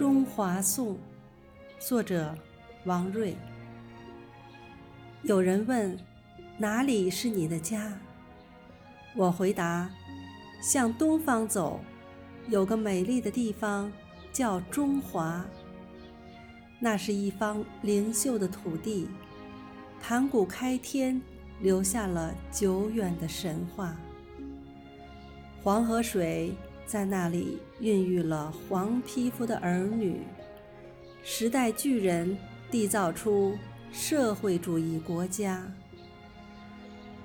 中华颂》，作者王瑞。有人问：“哪里是你的家？”我回答：“向东方走，有个美丽的地方叫中华。那是一方灵秀的土地，盘古开天，留下了久远的神话。黄河水。”在那里孕育了黄皮肤的儿女，时代巨人缔造出社会主义国家。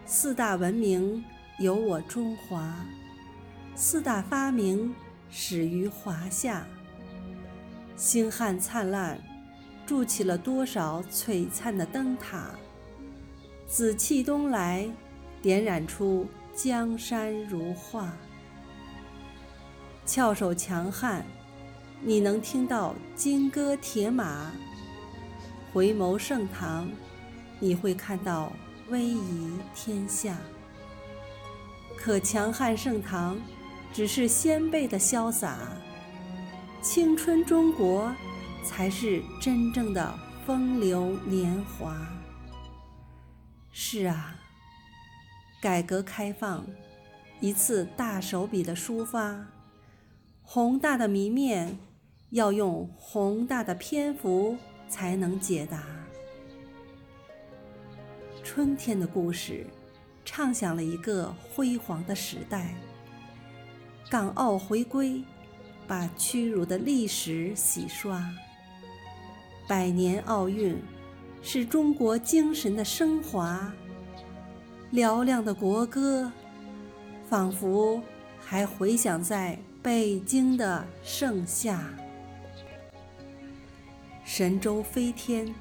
四大文明有我中华，四大发明始于华夏。星汉灿烂，筑起了多少璀璨的灯塔。紫气东来，点染出江山如画。翘首强悍，你能听到金戈铁马；回眸盛唐，你会看到威仪天下。可强悍盛唐，只是先辈的潇洒；青春中国，才是真正的风流年华。是啊，改革开放，一次大手笔的抒发。宏大的谜面，要用宏大的篇幅才能解答。春天的故事，唱响了一个辉煌的时代。港澳回归，把屈辱的历史洗刷。百年奥运，是中国精神的升华。嘹亮的国歌，仿佛还回响在。北京的盛夏，神舟飞天，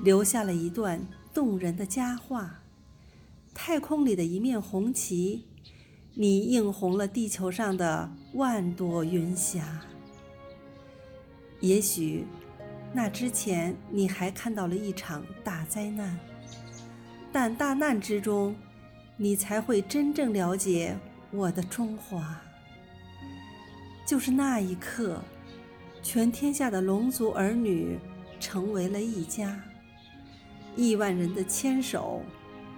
留下了一段动人的佳话。太空里的一面红旗，你映红了地球上的万朵云霞。也许，那之前你还看到了一场大灾难，但大难之中，你才会真正了解我的中华。就是那一刻，全天下的龙族儿女成为了一家，亿万人的牵手，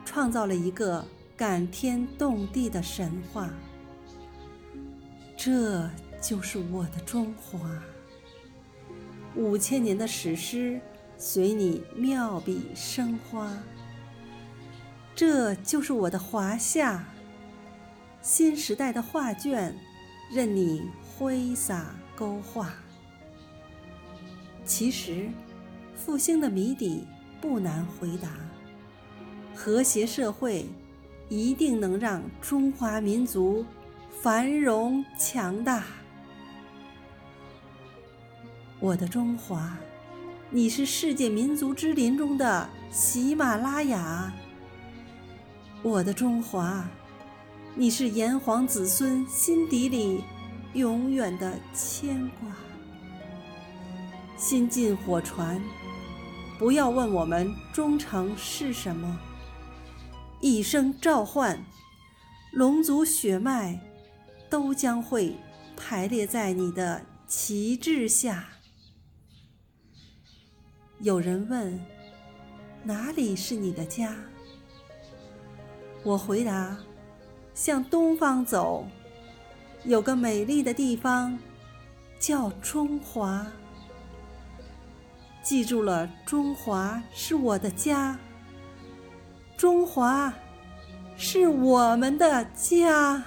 创造了一个感天动地的神话。这就是我的中华，五千年的史诗随你妙笔生花。这就是我的华夏，新时代的画卷，任你。挥洒勾画。其实，复兴的谜底不难回答。和谐社会一定能让中华民族繁荣强大。我的中华，你是世界民族之林中的喜马拉雅。我的中华，你是炎黄子孙心底里。永远的牵挂。新进火船，不要问我们忠诚是什么。一声召唤，龙族血脉都将会排列在你的旗帜下。有人问，哪里是你的家？我回答，向东方走。有个美丽的地方，叫中华。记住了，中华是我的家，中华是我们的家。